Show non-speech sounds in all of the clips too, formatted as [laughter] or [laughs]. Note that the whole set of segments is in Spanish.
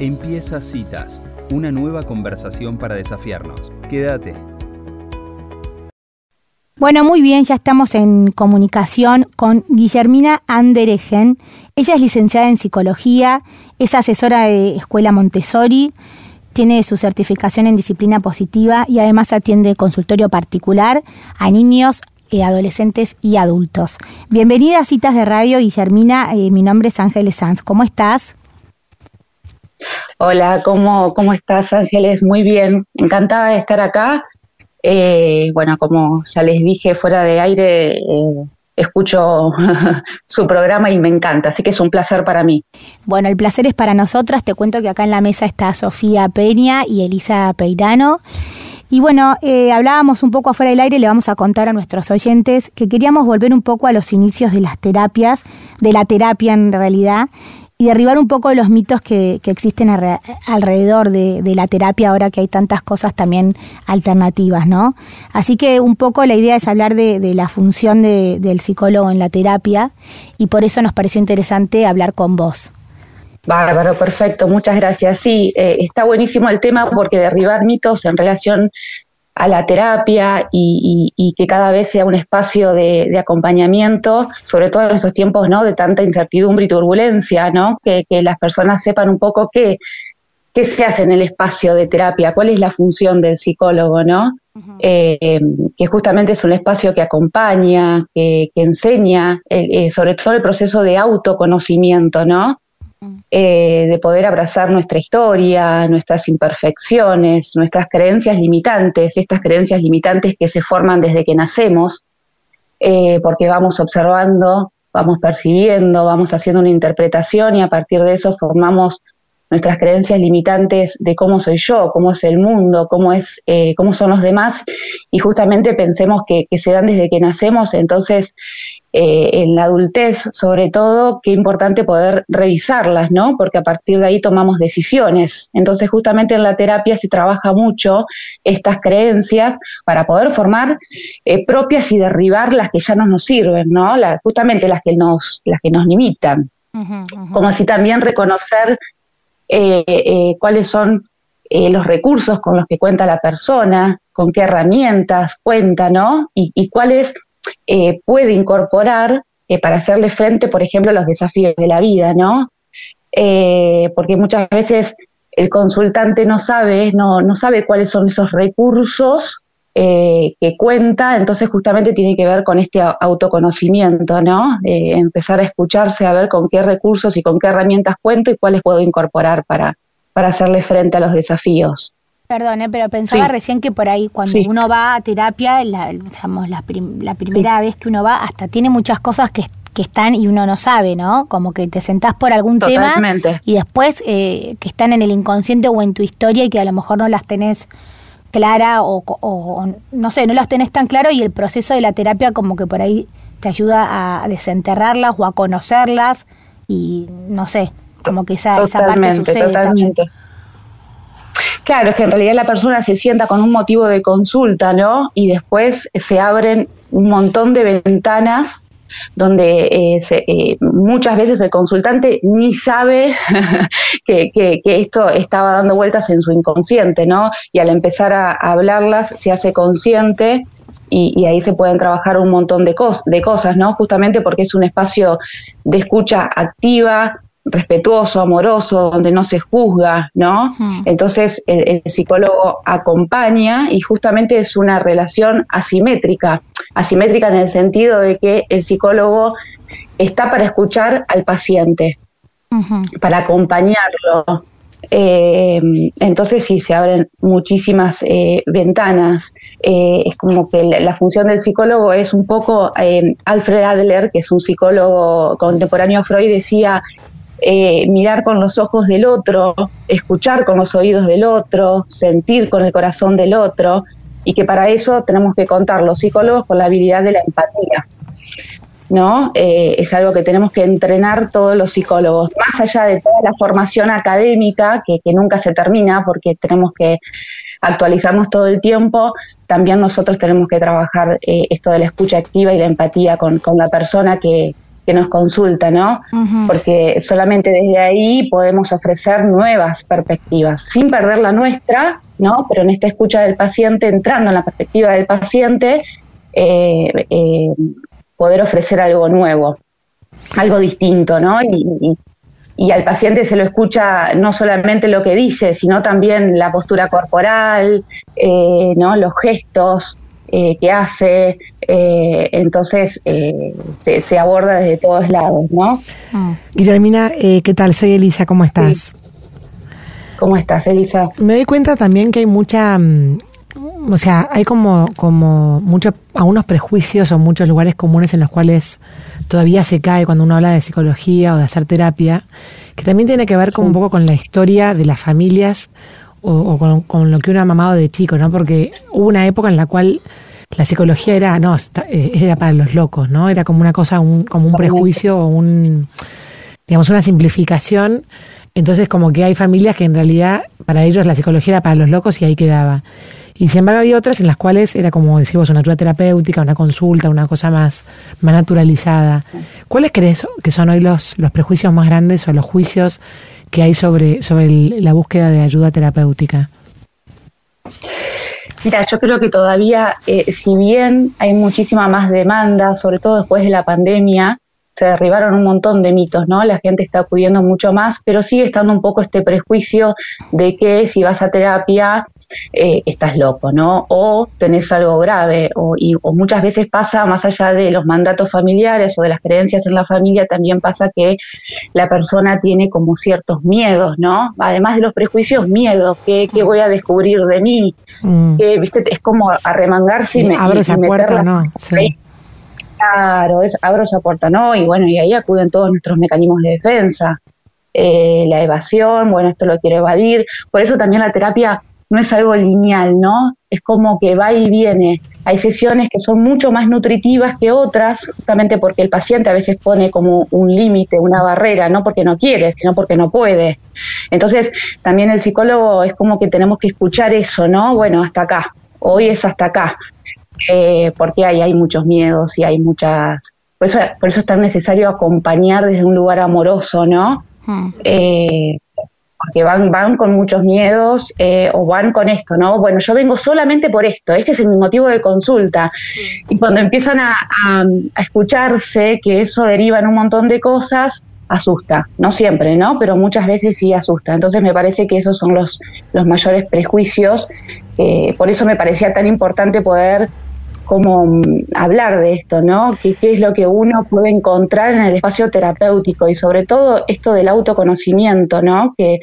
Empieza Citas, una nueva conversación para desafiarnos. Quédate. Bueno, muy bien, ya estamos en comunicación con Guillermina Anderegen. Ella es licenciada en psicología, es asesora de Escuela Montessori, tiene su certificación en disciplina positiva y además atiende consultorio particular a niños, eh, adolescentes y adultos. Bienvenida a Citas de Radio, Guillermina. Eh, mi nombre es Ángeles Sanz. ¿Cómo estás? Hola, ¿cómo, cómo estás, Ángeles? Muy bien, encantada de estar acá. Eh, bueno, como ya les dije fuera de aire, escucho [laughs] su programa y me encanta, así que es un placer para mí. Bueno, el placer es para nosotras. Te cuento que acá en la mesa está Sofía Peña y Elisa Peirano. Y bueno, eh, hablábamos un poco afuera del aire, le vamos a contar a nuestros oyentes que queríamos volver un poco a los inicios de las terapias, de la terapia en realidad, y derribar un poco los mitos que, existen alrededor de, la terapia ahora que hay tantas cosas también alternativas, ¿no? Así que un poco la idea es hablar de, la función del psicólogo en la terapia y por eso nos pareció interesante hablar con vos. Bárbaro, perfecto, muchas gracias. Sí, eh, está buenísimo el tema porque derribar mitos en relación a la terapia y, que cada vez sea un espacio de, acompañamiento, sobre todo en estos tiempos ¿no? de tanta incertidumbre y turbulencia, ¿no? que, las personas sepan un poco qué, qué se hace en el espacio de terapia, cuál es la función del psicólogo, ¿no? Eh, que justamente es un espacio que acompaña, que, enseña, eh, eh, sobre todo el proceso de autoconocimiento, ¿no? Eh, de poder abrazar nuestra historia, nuestras imperfecciones, nuestras creencias limitantes, estas creencias limitantes que se forman desde que nacemos, eh, porque vamos observando, vamos percibiendo, vamos haciendo una interpretación y a partir de eso formamos nuestras creencias limitantes de cómo soy yo, cómo es el mundo, cómo es, eh, cómo son los demás, y justamente pensemos que, que, se dan desde que nacemos, entonces eh, en la adultez, sobre todo, qué importante poder revisarlas, ¿no? Porque a partir de ahí tomamos decisiones. Entonces, justamente en la terapia se trabaja mucho estas creencias para poder formar eh, propias y derribar las que ya no nos sirven, ¿no? justamente las que nos, las que nos limitan. Como así también reconocer eh, cuáles son los recursos con los que cuenta la persona, con qué herramientas cuenta, ¿no? Y, y cuáles eh, puede incorporar eh, para hacerle frente, por ejemplo, a los desafíos de la vida, ¿no? Eh, porque muchas veces el consultante no sabe, no, no sabe cuáles son esos recursos que cuenta, entonces justamente tiene que ver con este autoconocimiento, ¿no? empezar a escucharse, a ver con qué recursos y con qué herramientas cuento y cuáles puedo incorporar para, para hacerle frente a los desafíos. Perdón, pero pensaba recién que por ahí cuando uno va a terapia, la, digamos, la, primera vez que uno va, hasta tiene muchas cosas que, están y uno no sabe, ¿no? Como que te sentás por algún tema y después eh, que están en el inconsciente o en tu historia y que a lo mejor no las tenés clara o, no sé, no las tenés tan claro y el proceso de la terapia como que por ahí te ayuda a desenterrarlas o a conocerlas y no sé, como que esa, esa parte sucede totalmente. Claro, es que en realidad la persona se sienta con un motivo de consulta, ¿no? Y después se abren un montón de ventanas donde eh, eh, muchas veces el consultante ni sabe [laughs] que, esto estaba dando vueltas en su inconsciente, ¿no? Y al empezar a, hablarlas se hace consciente y, ahí se pueden trabajar un montón de cosas, ¿no? Justamente porque es un espacio de escucha activa, respetuoso, amoroso, donde no se juzga, ¿no? Entonces el, psicólogo acompaña y justamente es una relación asimétrica, asimétrica en el sentido de que el psicólogo está para escuchar al paciente, para acompañarlo. Eh, entonces sí, se abren muchísimas eh, ventanas. Eh, es como que la, función del psicólogo es un poco, Alfred Adler, que es un psicólogo contemporáneo a Freud, decía, eh, mirar con los ojos del otro, escuchar con los oídos del otro, sentir con el corazón del otro, y que para eso tenemos que contar los psicólogos con la habilidad de la empatía. ¿no? Eh, es algo que tenemos que entrenar todos los psicólogos, más allá de toda la formación académica, que, nunca se termina porque tenemos que actualizarnos todo el tiempo, también nosotros tenemos que trabajar eh, esto de la escucha activa y la empatía con, con la persona que, que nos consulta, ¿no? Porque solamente desde ahí podemos ofrecer nuevas perspectivas, sin perder la nuestra, ¿no? Pero en esta escucha del paciente, entrando en la perspectiva del paciente, eh, eh, poder ofrecer algo nuevo, algo distinto, ¿no? Y, y, al paciente se lo escucha no solamente lo que dice, sino también la postura corporal, eh, ¿no? Los gestos, eh, que hace, eh, entonces eh, se, aborda desde todos lados, ¿no? Mm. Guillermina, ¿qué tal? Soy Elisa, ¿cómo estás? ¿Cómo estás, Elisa? Me doy cuenta también que hay mucha, mm, o sea, hay como, como muchos, algunos prejuicios o muchos lugares comunes en los cuales todavía se cae cuando uno habla de psicología o de hacer terapia, que también tiene que ver con un poco con la historia de las familias o, con, lo que uno ha mamado de chico, ¿no? Porque hubo una época en la cual la psicología era, no, eh, era para los locos, ¿no? Era como una cosa, un, como un prejuicio o un, digamos, una simplificación. Entonces, como que hay familias que en realidad para ellos la psicología era para los locos y ahí quedaba. Y sin embargo había otras en las cuales era como decimos una ayuda terapéutica, una consulta, una cosa más, más naturalizada. ¿Cuáles crees que son hoy los, los prejuicios más grandes o los juicios que hay sobre, sobre la búsqueda de ayuda terapéutica? Mira, yo creo que todavía, eh, si bien hay muchísima más demanda, sobre todo después de la pandemia, se derribaron un montón de mitos, ¿no? La gente está acudiendo mucho más, pero sigue estando un poco este prejuicio de que si vas a terapia eh, estás loco, ¿no? O tenés algo grave, o, y, o muchas veces pasa, más allá de los mandatos familiares o de las creencias en la familia, también pasa que la persona tiene como ciertos miedos, ¿no? Además de los prejuicios, miedos, ¿qué, voy a descubrir de mí? Mm. Que, ¿viste? Es como arremangarse y, me, Abre esa puerta, ¿no? Sí Claro, es, abro esa puerta, ¿no? Y bueno, y ahí acuden todos nuestros mecanismos de defensa. Eh, la evasión, bueno, esto lo quiero evadir. Por eso también la terapia no es algo lineal, ¿no? Es como que va y viene. Hay sesiones que son mucho más nutritivas que otras, justamente porque el paciente a veces pone como un límite, una barrera, no porque no quiere, sino porque no puede. Entonces, también el psicólogo es como que tenemos que escuchar eso, ¿no? Bueno, hasta acá, hoy es hasta acá. Eh, porque hay, hay muchos miedos y hay muchas... Por eso, por eso es tan necesario acompañar desde un lugar amoroso, ¿no? Hmm. Eh, porque van, van con muchos miedos eh, o van con esto, ¿no? Bueno, yo vengo solamente por esto, este es mi motivo de consulta. Hmm. Y cuando empiezan a, a, escucharse que eso deriva en un montón de cosas, asusta, no siempre, ¿no? Pero muchas veces sí asusta. Entonces me parece que esos son los, los mayores prejuicios. por eso me parecía tan importante poder como mm, hablar de esto, ¿no? ¿Qué, ¿Qué, es lo que uno puede encontrar en el espacio terapéutico y sobre todo esto del autoconocimiento, ¿no? Que,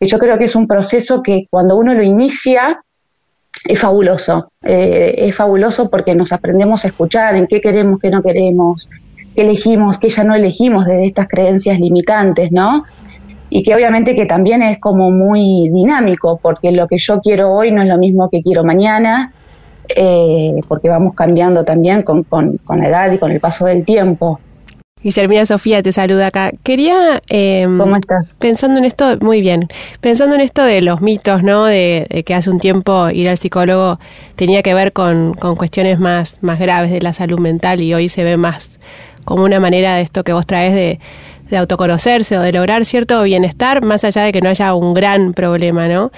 yo creo que es un proceso que cuando uno lo inicia es fabuloso, eh, es fabuloso porque nos aprendemos a escuchar en qué queremos, qué no queremos, qué elegimos, qué ya no elegimos desde estas creencias limitantes, ¿no? Y que obviamente que también es como muy dinámico, porque lo que yo quiero hoy no es lo mismo que quiero mañana, eh, porque vamos cambiando también con, con, la edad y con el paso del tiempo. Guillermina Sofía te saluda acá. Quería... Em, ¿Cómo estás? Pensando en esto, muy bien, pensando en esto de los mitos, ¿no? De, que hace un tiempo ir al psicólogo tenía que ver con, con cuestiones más, más graves de la salud mental y hoy se ve más como una manera de esto que vos traes de, de autoconocerse o de lograr cierto bienestar, más allá de que no haya un gran problema, ¿no?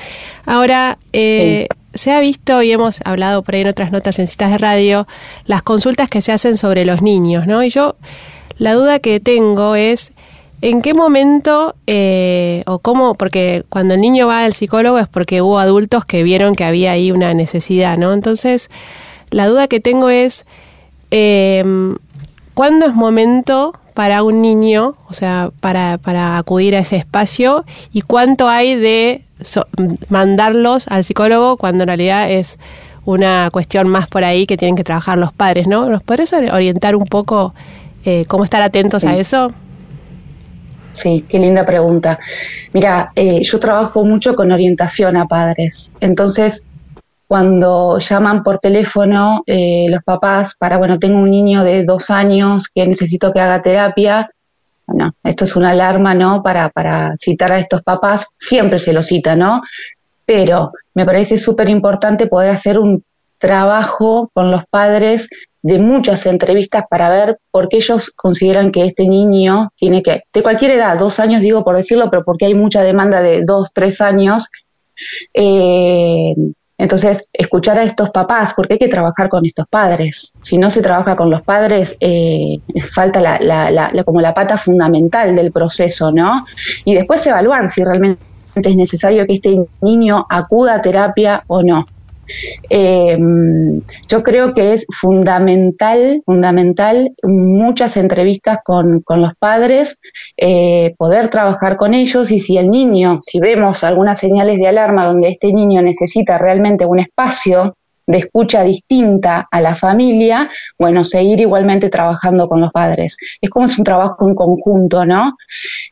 Ahora, eh, se ha visto y hemos hablado por ahí en otras notas en citas de radio, las consultas que se hacen sobre los niños, ¿no? Y yo, la duda que tengo es, ¿en qué momento eh, o cómo? Porque cuando el niño va al psicólogo es porque hubo adultos que vieron que había ahí una necesidad, ¿no? Entonces, la duda que tengo es, eh, ¿cuándo es momento para un niño, o sea, para, para acudir a ese espacio y cuánto hay de mandarlos al psicólogo cuando en realidad es una cuestión más por ahí que tienen que trabajar los padres, ¿no? ¿Nos podrías orientar un poco eh, cómo estar atentos a eso? Sí, qué linda pregunta. Mira, eh, yo trabajo mucho con orientación a padres, entonces cuando llaman por teléfono eh, los papás para, bueno, tengo un niño de dos años que necesito que haga terapia, bueno, esto es una alarma, ¿no? Para, para citar a estos papás, siempre se lo cita, ¿no? Pero me parece súper importante poder hacer un trabajo con los padres de muchas entrevistas para ver por qué ellos consideran que este niño tiene que, de cualquier edad, dos años digo por decirlo, pero porque hay mucha demanda de dos, tres años, eh, entonces, escuchar a estos papás, porque hay que trabajar con estos padres. Si no se trabaja con los padres, eh, falta la, la, la, como la pata fundamental del proceso, ¿no? Y después evaluar si realmente es necesario que este niño acuda a terapia o no. Eh, yo creo que es fundamental, fundamental muchas entrevistas con, los padres, eh, poder trabajar con ellos y si el niño, si vemos algunas señales de alarma donde este niño necesita realmente un espacio de escucha distinta a la familia, bueno, seguir igualmente trabajando con los padres. Es como es un trabajo en conjunto, ¿no?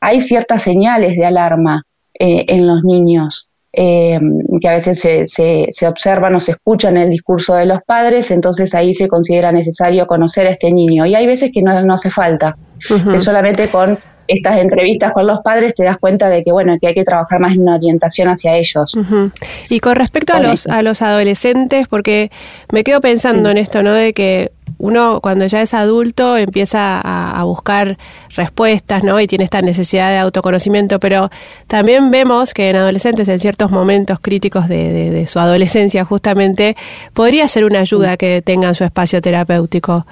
Hay ciertas señales de alarma eh, en los niños eh, que a veces se, se, se, observan o se escuchan el discurso de los padres, entonces ahí se considera necesario conocer a este niño. Y hay veces que no, no hace falta, que solamente con estas entrevistas con los padres te das cuenta de que bueno que hay que trabajar más en una orientación hacia ellos. Y con respecto a los a los adolescentes porque me quedo pensando en esto no de que uno cuando ya es adulto empieza a, buscar respuestas, ¿no? Y tiene esta necesidad de autoconocimiento, pero también vemos que en adolescentes, en ciertos momentos críticos de, su adolescencia, justamente, podría ser una ayuda que tengan su espacio terapéutico.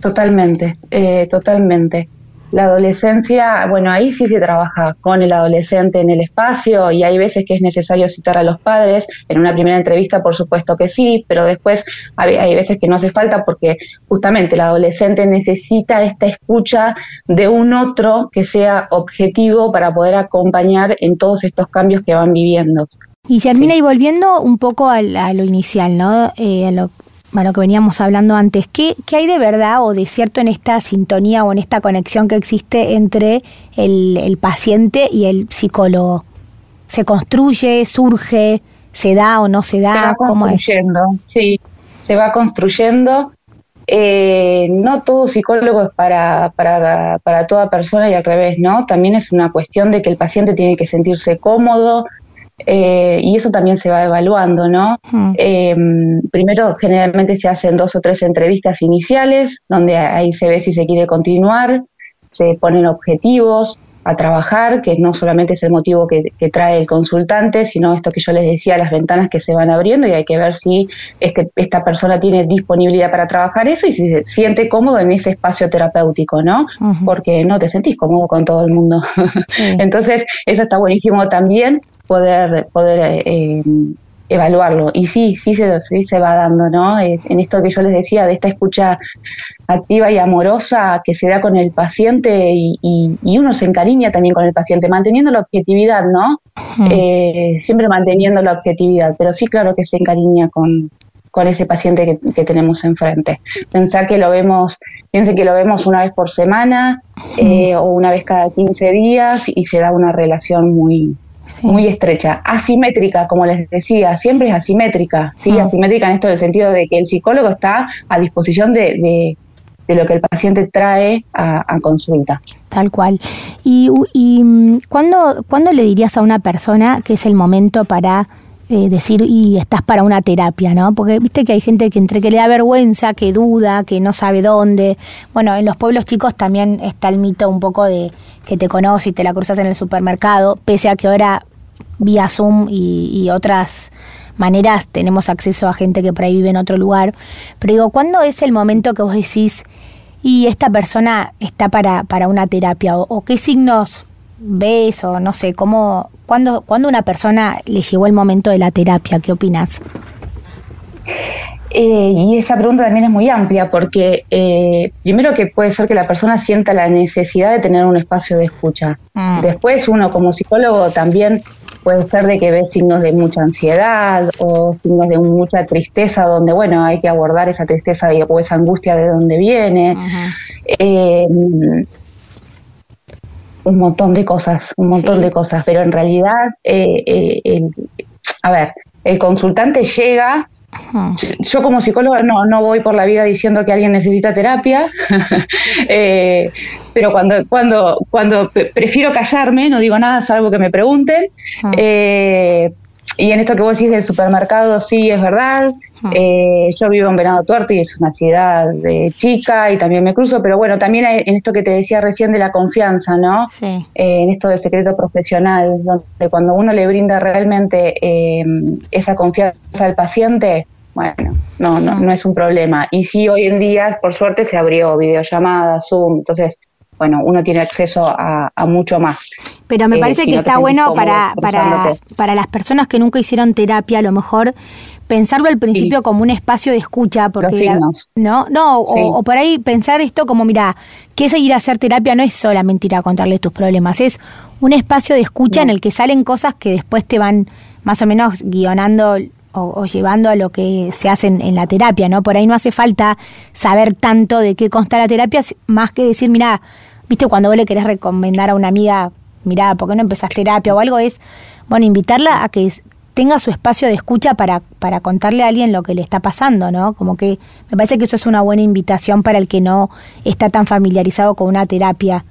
Totalmente, eh, totalmente. La adolescencia, bueno, ahí sí se trabaja con el adolescente en el espacio y hay veces que es necesario citar a los padres. En una primera entrevista, por supuesto que sí, pero después hay, veces que no hace falta porque justamente el adolescente necesita esta escucha de un otro que sea objetivo para poder acompañar en todos estos cambios que van viviendo. Y Germina, y volviendo un poco a, lo inicial, ¿no? Eh, a lo bueno, que veníamos hablando antes, ¿qué, ¿qué, hay de verdad o de cierto en esta sintonía o en esta conexión que existe entre el, paciente y el psicólogo? ¿Se construye, surge, se da o no se da? Se va construyendo, sí, se va construyendo. Eh, no todo psicólogo es para, para, para toda persona y al revés, ¿no? También es una cuestión de que el paciente tiene que sentirse cómodo, eh, y eso también se va evaluando, ¿no? Eh, primero, generalmente se hacen dos o tres entrevistas iniciales, donde ahí se ve si se quiere continuar, se ponen objetivos a trabajar, que no solamente es el motivo que, trae el consultante, sino esto que yo les decía, las ventanas que se van abriendo y hay que ver si este, esta persona tiene disponibilidad para trabajar eso y si se siente cómodo en ese espacio terapéutico, ¿no? Porque no te sentís cómodo con todo el mundo. [laughs] Entonces, eso está buenísimo también poder, poder eh, evaluarlo. Y sí, sí se, sí se va dando, ¿no? Es, en esto que yo les decía, de esta escucha activa y amorosa que se da con el paciente y, y, uno se encariña también con el paciente, manteniendo la objetividad, ¿no? Eh, siempre manteniendo la objetividad, pero sí, claro que se encariña con, con ese paciente que, tenemos enfrente. Pensar que lo vemos, piense que lo vemos una vez por semana eh, o una vez cada 15 días y se da una relación muy, muy estrecha, asimétrica, como les decía, siempre es asimétrica, ¿sí? Ah. Asimétrica en esto del sentido de que el psicólogo está a disposición de, de, lo que el paciente trae a, consulta. Tal cual. ¿Y, y mm, ¿cuándo, ¿cuándo, le dirías a una persona que es el momento para eh, decir, y estás para una terapia, ¿no? Porque viste que hay gente que entre que le da vergüenza, que duda, que no sabe dónde. Bueno, en los pueblos chicos también está el mito un poco de que te conoces y te la cruzas en el supermercado, pese a que ahora vía Zoom y, otras maneras tenemos acceso a gente que por ahí vive en otro lugar. Pero digo, ¿cuándo es el momento que vos decís, y esta persona está para, para una terapia? o qué signos ves o no sé, cómo, cuando, cuando una persona le llegó el momento de la terapia? ¿Qué opinas? Eh, y esa pregunta también es muy amplia porque eh, primero que puede ser que la persona sienta la necesidad de tener un espacio de escucha. Mm. Después uno como psicólogo también puede ser de que ve signos de mucha ansiedad o signos de mucha tristeza donde bueno hay que abordar esa tristeza o esa angustia de dónde viene un montón de cosas, un montón de cosas, pero en realidad, eh, eh, a ver, el consultante llega, yo, como psicóloga no, no voy por la vida diciendo que alguien necesita terapia, [laughs] eh, pero cuando, cuando, cuando prefiero callarme, no digo nada salvo que me pregunten, y en esto que vos decís del supermercado, sí, es verdad. Eh, yo vivo en Venado Tuerto y es una ciudad de chica y también me cruzo, pero bueno, también en esto que te decía recién de la confianza, ¿no? Sí. Eh, en esto del secreto profesional, donde cuando uno le brinda realmente eh, esa confianza al paciente, bueno, no, no, no es un problema. Y sí, hoy en día, por suerte, se abrió videollamada, Zoom, entonces bueno, uno tiene acceso a, mucho más. Pero me parece que está bueno para, para, para las personas que nunca hicieron terapia, a lo mejor pensarlo al principio como un espacio de escucha, porque no, no, o, por ahí pensar esto como, mira, que seguir a hacer terapia no es solamente ir a contarle tus problemas, es un espacio de escucha en el que salen cosas que después te van más o menos guionando o, llevando a lo que se hace en, la terapia, ¿no? Por ahí no hace falta saber tanto de qué consta la terapia, más que decir, mira, viste, cuando vos le querés recomendar a una amiga, mirá, ¿por qué no empezás terapia o algo? Es, bueno, invitarla a que tenga su espacio de escucha para, para contarle a alguien lo que le está pasando, ¿no? Como que me parece que eso es una buena invitación para el que no está tan familiarizado con una terapia.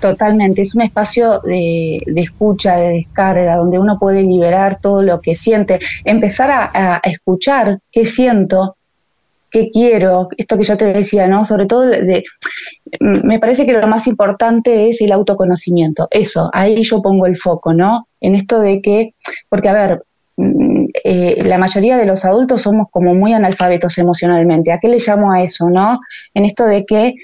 Totalmente, es un espacio de, escucha, de descarga, donde uno puede liberar todo lo que siente, empezar a escuchar qué siento, qué quiero, esto que yo te decía, ¿no? Sobre todo, de, me parece que lo más importante es el autoconocimiento, eso, ahí yo pongo el foco, ¿no? En esto de que, porque a ver, mm, eh, la mayoría de los adultos somos como muy analfabetos emocionalmente. ¿A qué le llamo a eso, no? En esto de que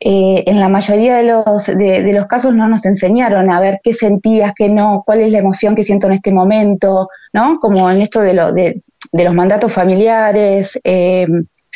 eh, en la mayoría de los, de, los casos no nos enseñaron a ver qué sentías, qué no, cuál es la emoción que siento en este momento, ¿no? Como en esto de, lo, de, de los mandatos familiares, eh,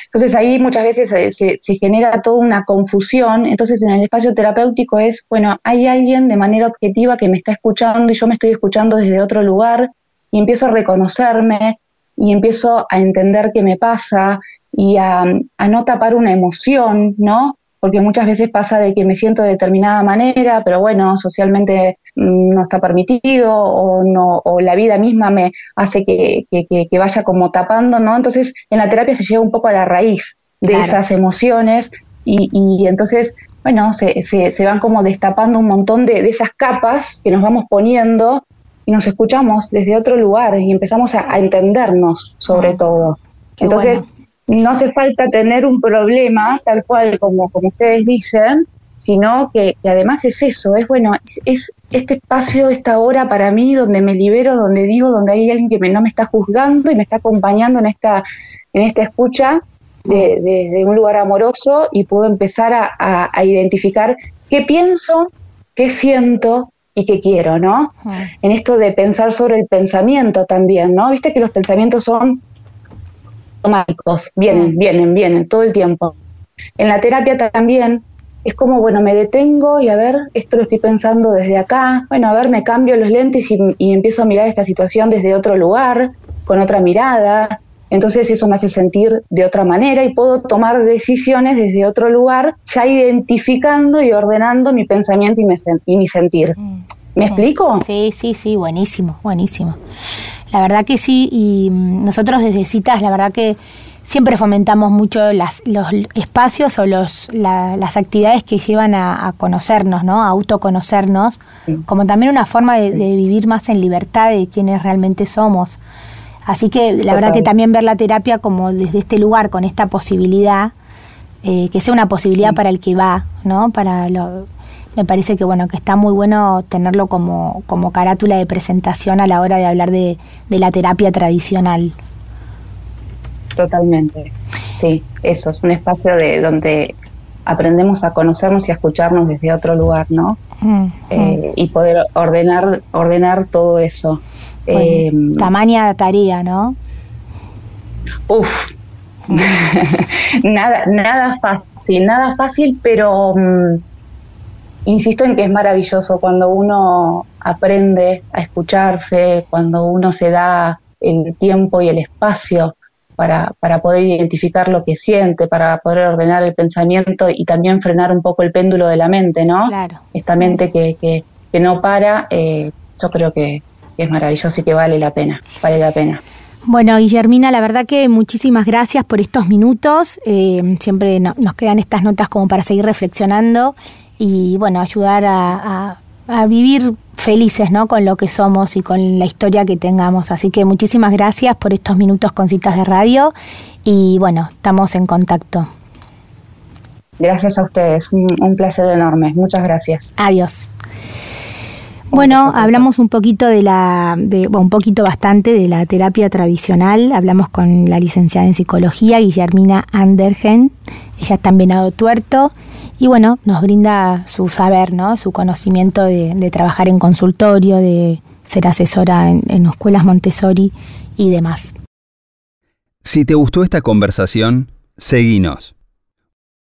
entonces ahí muchas veces se, se, genera toda una confusión. Entonces en el espacio terapéutico es, bueno, hay alguien de manera objetiva que me está escuchando y yo me estoy escuchando desde otro lugar y empiezo a reconocerme y empiezo a entender qué me pasa y a no tapar una emoción, ¿no? Porque muchas veces pasa de que me siento de determinada manera, pero bueno, socialmente mm, no está permitido o no o la vida misma me hace que, que, vaya como tapando, ¿no? Entonces en la terapia se llega un poco a la raíz de esas emociones y, y entonces, bueno, se, se, se, van como destapando un montón de, de esas capas que nos vamos poniendo y nos escuchamos desde otro lugar y empezamos a, entendernos sobre ah, todo. Entonces, no hace falta tener un problema tal cual como, como ustedes dicen, sino que, además es eso, es bueno, es, este espacio, esta hora para mí donde me libero, donde digo, donde hay alguien que no me está juzgando y me está acompañando en esta, en esta escucha desde un lugar amoroso y puedo empezar a, a, identificar qué pienso, qué siento y qué quiero, ¿no? En esto de pensar sobre el pensamiento también, ¿no? Viste que los pensamientos son automáticos, vienen, vienen, vienen todo el tiempo. En la terapia también es como, bueno, me detengo y a ver, esto lo estoy pensando desde acá, bueno, a ver, me cambio los lentes y, empiezo a mirar esta situación desde otro lugar, con otra mirada, entonces eso me hace sentir de otra manera y puedo tomar decisiones desde otro lugar, ya identificando y ordenando mi pensamiento y, y mi sentir. Mm. ¿Me explico? Sí, sí, sí, buenísimo, buenísimo. La verdad que sí, y mm, nosotros desde citas, la verdad que siempre fomentamos mucho las, los espacios o los, las actividades que llevan a, conocernos, ¿no? A autoconocernos, como también una forma de, vivir más en libertad de quienes realmente somos. Así que la verdad que también ver la terapia como desde este lugar, con esta posibilidad, eh, que sea una posibilidad para el que va, ¿no? Para lo, me parece que bueno que está muy bueno tenerlo como, como carátula de presentación a la hora de hablar de, la terapia tradicional. Totalmente, sí, eso es un espacio de donde aprendemos a conocernos y a escucharnos desde otro lugar, ¿no? Mm, eh, mm. y poder ordenar ordenar todo eso. Eh, tamaña tarea, ¿no? Uf, [laughs] nada, nada fácil, nada fácil, pero mm, insisto en que es maravilloso cuando uno aprende a escucharse, cuando uno se da el tiempo y el espacio para, para poder identificar lo que siente, para poder ordenar el pensamiento y también frenar un poco el péndulo de la mente, ¿no? Claro. Esta mente que, que, que no para, eh, yo creo que es maravilloso y que vale la pena, vale la pena. Bueno, Guillermina, la verdad que muchísimas gracias por estos minutos. Eh, siempre nos quedan estas notas como para seguir reflexionando y bueno, ayudar a, a vivir felices, ¿no? Con lo que somos y con la historia que tengamos. Así que muchísimas gracias por estos minutos con citas de radio y bueno, estamos en contacto. Gracias a ustedes, un, un placer enorme. Muchas gracias. Adiós. Bueno, hablamos un poquito de la, de, bueno, un poquito bastante de la terapia tradicional. Hablamos con la licenciada en psicología, Guillermina Andergen. Ella está en Venado Tuerto y bueno, nos brinda su saber, ¿no? Su conocimiento de, trabajar en consultorio, de ser asesora en, en escuelas Montessori y demás. Si te gustó esta conversación, seguinos.